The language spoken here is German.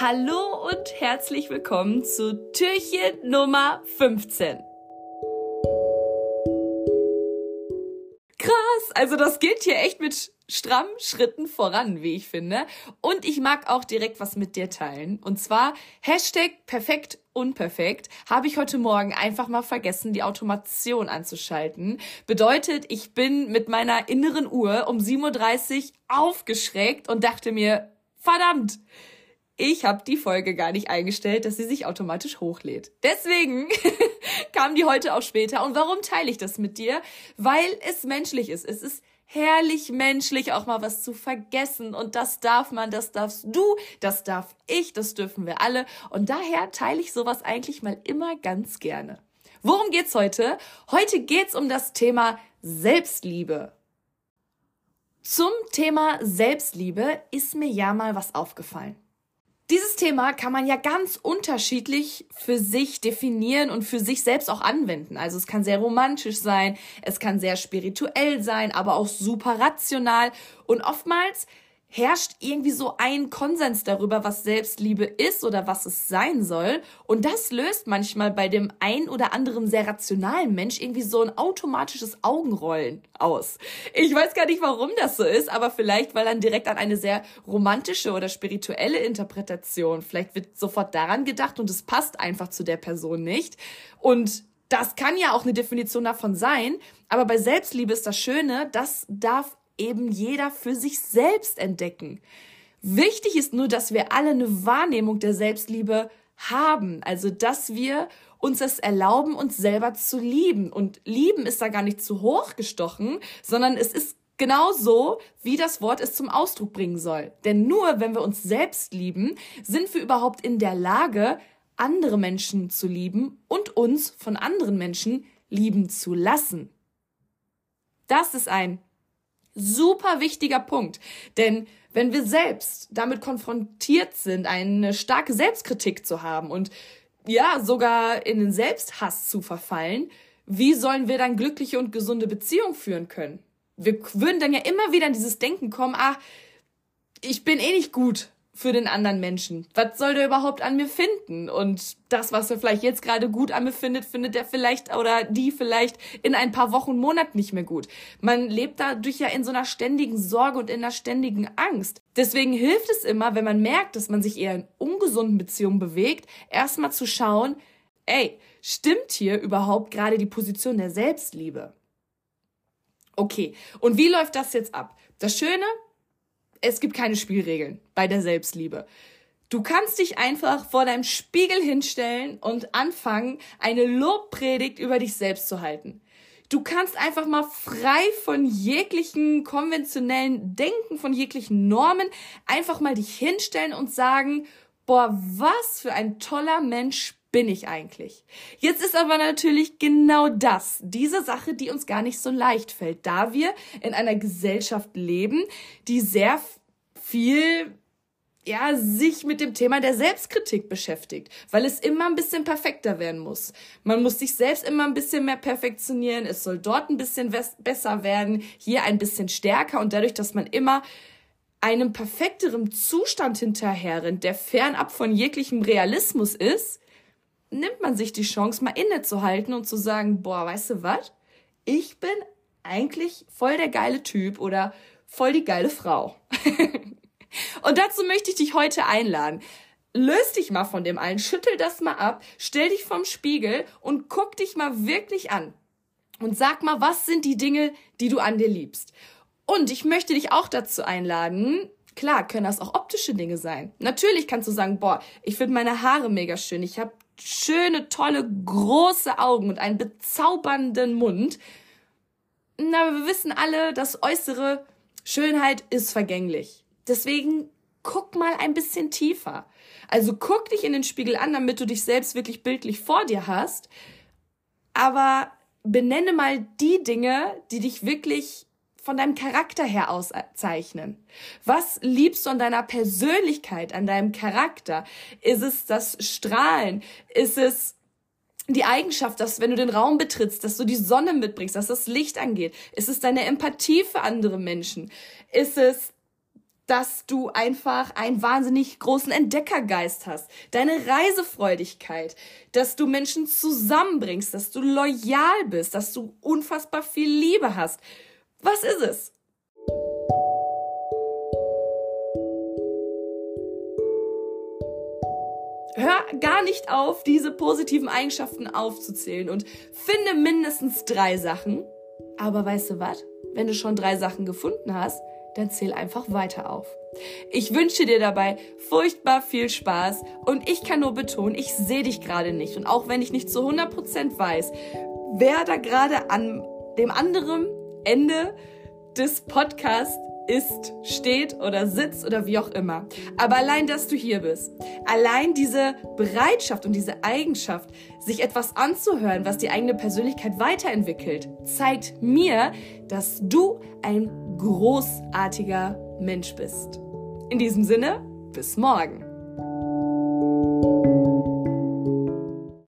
Hallo und herzlich willkommen zu Türchen Nummer 15. Krass, also das geht hier echt mit strammen Schritten voran, wie ich finde. Und ich mag auch direkt was mit dir teilen. Und zwar Hashtag perfekt unperfekt habe ich heute Morgen einfach mal vergessen, die Automation anzuschalten. Bedeutet, ich bin mit meiner inneren Uhr um 7.30 Uhr aufgeschreckt und dachte mir, verdammt, ich habe die Folge gar nicht eingestellt, dass sie sich automatisch hochlädt. Deswegen kam die heute auch später. Und warum teile ich das mit dir? Weil es menschlich ist. Es ist herrlich menschlich, auch mal was zu vergessen. Und das darf man, das darfst du, das darf ich, das dürfen wir alle. Und daher teile ich sowas eigentlich mal immer ganz gerne. Worum geht's heute? Heute geht's um das Thema Selbstliebe. Zum Thema Selbstliebe ist mir ja mal was aufgefallen. Dieses Thema kann man ja ganz unterschiedlich für sich definieren und für sich selbst auch anwenden. Also es kann sehr romantisch sein, es kann sehr spirituell sein, aber auch super rational und oftmals herrscht irgendwie so ein Konsens darüber, was Selbstliebe ist oder was es sein soll. Und das löst manchmal bei dem ein oder anderen sehr rationalen Mensch irgendwie so ein automatisches Augenrollen aus. Ich weiß gar nicht, warum das so ist, aber vielleicht, weil dann direkt an eine sehr romantische oder spirituelle Interpretation, vielleicht wird sofort daran gedacht und es passt einfach zu der Person nicht. Und das kann ja auch eine Definition davon sein, aber bei Selbstliebe ist das Schöne, das darf eben jeder für sich selbst entdecken. Wichtig ist nur, dass wir alle eine Wahrnehmung der Selbstliebe haben, also dass wir uns es erlauben, uns selber zu lieben. Und lieben ist da gar nicht zu hoch gestochen, sondern es ist genau so, wie das Wort es zum Ausdruck bringen soll. Denn nur wenn wir uns selbst lieben, sind wir überhaupt in der Lage, andere Menschen zu lieben und uns von anderen Menschen lieben zu lassen. Das ist ein super wichtiger Punkt. Denn wenn wir selbst damit konfrontiert sind, eine starke Selbstkritik zu haben und ja, sogar in den Selbsthass zu verfallen, wie sollen wir dann glückliche und gesunde Beziehungen führen können? Wir würden dann ja immer wieder in dieses Denken kommen, ah, ich bin eh nicht gut für den anderen Menschen. Was soll der überhaupt an mir finden? Und das, was er vielleicht jetzt gerade gut an mir findet, findet er vielleicht oder die vielleicht in ein paar Wochen, Monaten nicht mehr gut. Man lebt dadurch ja in so einer ständigen Sorge und in einer ständigen Angst. Deswegen hilft es immer, wenn man merkt, dass man sich eher in ungesunden Beziehungen bewegt, erstmal zu schauen, ey, stimmt hier überhaupt gerade die Position der Selbstliebe? Okay, und wie läuft das jetzt ab? Das Schöne, es gibt keine Spielregeln bei der Selbstliebe. Du kannst dich einfach vor deinem Spiegel hinstellen und anfangen, eine Lobpredigt über dich selbst zu halten. Du kannst einfach mal frei von jeglichen konventionellen Denken, von jeglichen Normen, einfach mal dich hinstellen und sagen, boah, was für ein toller Mensch bin ich eigentlich? Jetzt ist aber natürlich genau das, diese Sache, die uns gar nicht so leicht fällt, da wir in einer Gesellschaft leben, die sehr viel ja, sich mit dem Thema der Selbstkritik beschäftigt, weil es immer ein bisschen perfekter werden muss. Man muss sich selbst immer ein bisschen mehr perfektionieren, es soll dort ein bisschen besser werden, hier ein bisschen stärker und dadurch, dass man immer einem perfekteren Zustand hinterherrennt, der fernab von jeglichem Realismus ist, nimmt man sich die Chance, mal innezuhalten und zu sagen, boah, weißt du was? Ich bin eigentlich voll der geile Typ oder voll die geile Frau. und dazu möchte ich dich heute einladen. Löst dich mal von dem allen, schüttel das mal ab, stell dich vorm Spiegel und guck dich mal wirklich an. Und sag mal, was sind die Dinge, die du an dir liebst? Und ich möchte dich auch dazu einladen, klar, können das auch optische Dinge sein. Natürlich kannst du sagen, boah, ich finde meine Haare mega schön, ich habe schöne, tolle, große Augen und einen bezaubernden Mund. Na, wir wissen alle, dass äußere Schönheit ist vergänglich. Deswegen guck mal ein bisschen tiefer. Also guck dich in den Spiegel an, damit du dich selbst wirklich bildlich vor dir hast. Aber benenne mal die Dinge, die dich wirklich von deinem Charakter her auszeichnen? Was liebst du an deiner Persönlichkeit, an deinem Charakter? Ist es das Strahlen? Ist es die Eigenschaft, dass wenn du den Raum betrittst, dass du die Sonne mitbringst, dass das Licht angeht? Ist es deine Empathie für andere Menschen? Ist es dass du einfach einen wahnsinnig großen Entdeckergeist hast, deine Reisefreudigkeit, dass du Menschen zusammenbringst, dass du loyal bist, dass du unfassbar viel Liebe hast. Was ist es? Hör gar nicht auf, diese positiven Eigenschaften aufzuzählen und finde mindestens drei Sachen. Aber weißt du was? Wenn du schon drei Sachen gefunden hast, dann zähl einfach weiter auf. Ich wünsche dir dabei furchtbar viel Spaß und ich kann nur betonen, ich sehe dich gerade nicht und auch wenn ich nicht zu 100% weiß, wer da gerade an dem anderen Ende des Podcasts ist, steht oder sitzt oder wie auch immer. Aber allein, dass du hier bist, allein diese Bereitschaft und diese Eigenschaft, sich etwas anzuhören, was die eigene Persönlichkeit weiterentwickelt, zeigt mir, dass du ein großartiger Mensch bist. In diesem Sinne, bis morgen.